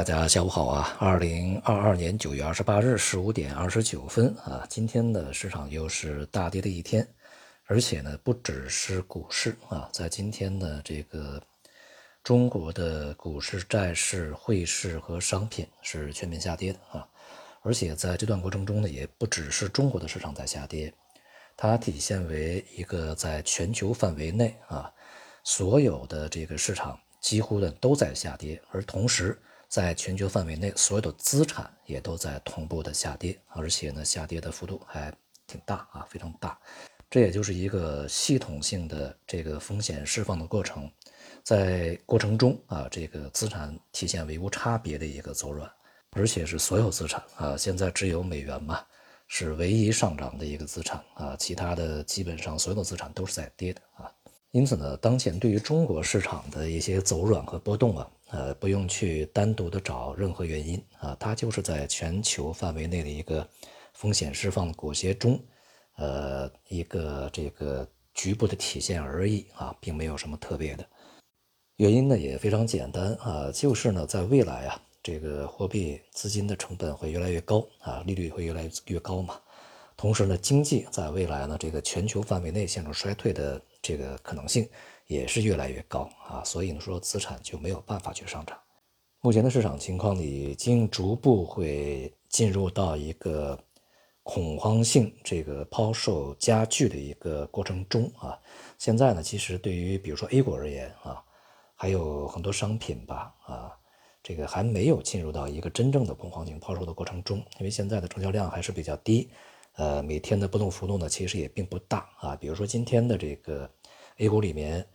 大家下午好啊！二零二二年九月二十八日十五点二十九分啊，今天的市场又是大跌的一天，而且呢，不只是股市啊，在今天的这个中国的股市、债市、汇市和商品是全面下跌的啊，而且在这段过程中呢，也不只是中国的市场在下跌，它体现为一个在全球范围内啊，所有的这个市场几乎的都在下跌，而同时。在全球范围内，所有的资产也都在同步的下跌，而且呢，下跌的幅度还挺大啊，非常大。这也就是一个系统性的这个风险释放的过程，在过程中啊，这个资产体现为无差别的一个走软，而且是所有资产啊，现在只有美元嘛是唯一上涨的一个资产啊，其他的基本上所有的资产都是在跌的啊。因此呢，当前对于中国市场的一些走软和波动啊。呃，不用去单独的找任何原因啊，它就是在全球范围内的一个风险释放的裹挟中，呃，一个这个局部的体现而已啊，并没有什么特别的原因呢，也非常简单啊，就是呢，在未来啊，这个货币资金的成本会越来越高啊，利率会越来越高嘛，同时呢，经济在未来呢，这个全球范围内陷入衰退的这个可能性。也是越来越高啊，所以呢说资产就没有办法去上涨。目前的市场情况已经逐步会进入到一个恐慌性这个抛售加剧的一个过程中啊。现在呢，其实对于比如说 A 股而言啊，还有很多商品吧啊，这个还没有进入到一个真正的恐慌性抛售的过程中，因为现在的成交量还是比较低，呃，每天的波动幅度呢其实也并不大啊。比如说今天的这个 A 股里面。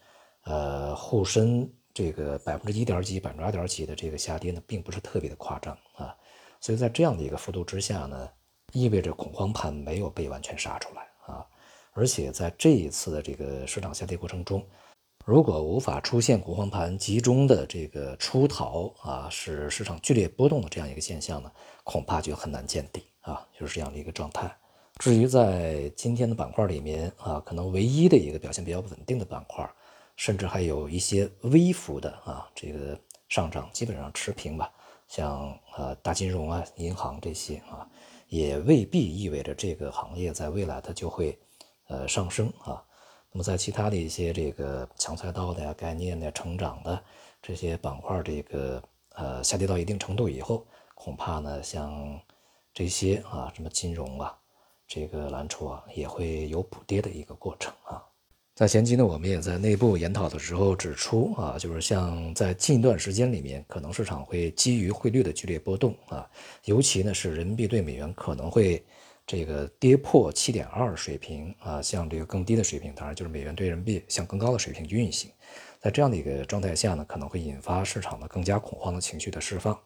呃，沪深这个百分之一点几、百分之二点几的这个下跌呢，并不是特别的夸张啊，所以在这样的一个幅度之下呢，意味着恐慌盘没有被完全杀出来啊，而且在这一次的这个市场下跌过程中，如果无法出现恐慌盘集中的这个出逃啊，使市场剧烈波动的这样一个现象呢，恐怕就很难见底啊，就是这样的一个状态。至于在今天的板块里面啊，可能唯一的一个表现比较稳定的板块。甚至还有一些微幅的啊，这个上涨基本上持平吧。像呃大金融啊、银行这些啊，也未必意味着这个行业在未来它就会呃上升啊。那么在其他的一些这个强赛道的呀、概念的、成长的这些板块，这个呃下跌到一定程度以后，恐怕呢像这些啊，什么金融啊、这个蓝筹啊，也会有补跌的一个过程啊。在前期呢，我们也在内部研讨的时候指出啊，就是像在近一段时间里面，可能市场会基于汇率的剧烈波动啊，尤其呢是人民币对美元可能会这个跌破七点二水平啊，向这个更低的水平，当然就是美元对人民币向更高的水平去运行，在这样的一个状态下呢，可能会引发市场的更加恐慌的情绪的释放。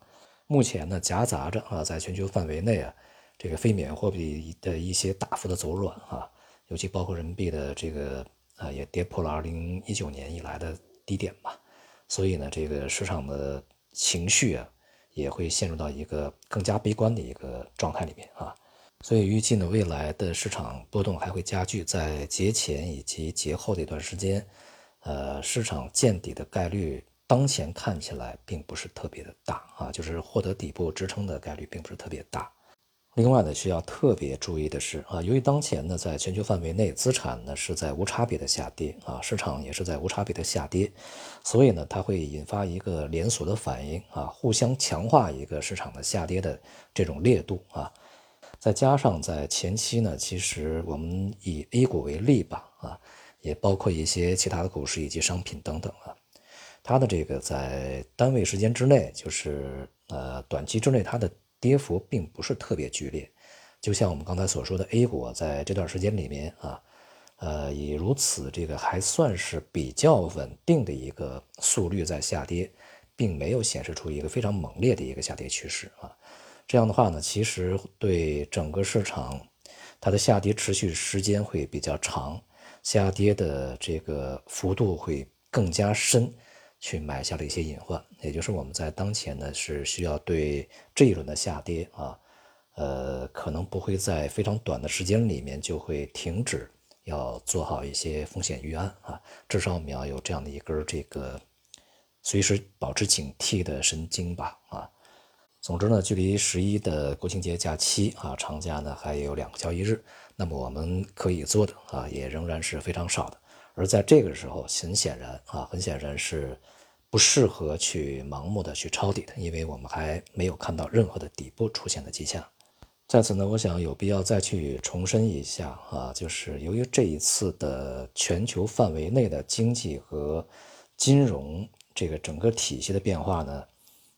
目前呢，夹杂着啊，在全球范围内啊，这个非美元货币的一些大幅的走软啊，尤其包括人民币的这个。啊，也跌破了二零一九年以来的低点吧，所以呢，这个市场的情绪啊，也会陷入到一个更加悲观的一个状态里面啊，所以预计呢，未来的市场波动还会加剧，在节前以及节后的一段时间，呃，市场见底的概率，当前看起来并不是特别的大啊，就是获得底部支撑的概率并不是特别大。另外呢，需要特别注意的是啊，由于当前呢，在全球范围内，资产呢是在无差别的下跌啊，市场也是在无差别的下跌，所以呢，它会引发一个连锁的反应啊，互相强化一个市场的下跌的这种烈度啊。再加上在前期呢，其实我们以 A 股为例吧啊，也包括一些其他的股市以及商品等等啊，它的这个在单位时间之内，就是呃短期之内它的。跌幅并不是特别剧烈，就像我们刚才所说的，A 股在这段时间里面啊，呃，以如此这个还算是比较稳定的一个速率在下跌，并没有显示出一个非常猛烈的一个下跌趋势啊。这样的话呢，其实对整个市场它的下跌持续时间会比较长，下跌的这个幅度会更加深。去埋下了一些隐患，也就是我们在当前呢是需要对这一轮的下跌啊，呃，可能不会在非常短的时间里面就会停止，要做好一些风险预案啊，至少我们要有这样的一根这个随时保持警惕的神经吧啊。总之呢，距离十一的国庆节假期啊，长假呢还有两个交易日，那么我们可以做的啊，也仍然是非常少的。而在这个时候，很显然啊，很显然是不适合去盲目的去抄底的，因为我们还没有看到任何的底部出现的迹象。在此呢，我想有必要再去重申一下啊，就是由于这一次的全球范围内的经济和金融这个整个体系的变化呢。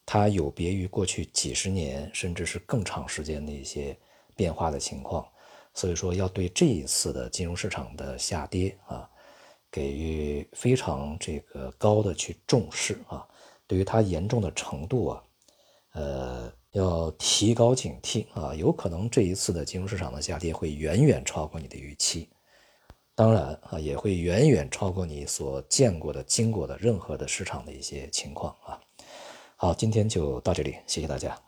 它有别于过去几十年甚至是更长时间的一些变化的情况，所以说要对这一次的金融市场的下跌啊，给予非常这个高的去重视啊，对于它严重的程度啊，呃，要提高警惕啊，有可能这一次的金融市场的下跌会远远超过你的预期，当然啊，也会远远超过你所见过的、经过的任何的市场的一些情况啊。好，今天就到这里，谢谢大家。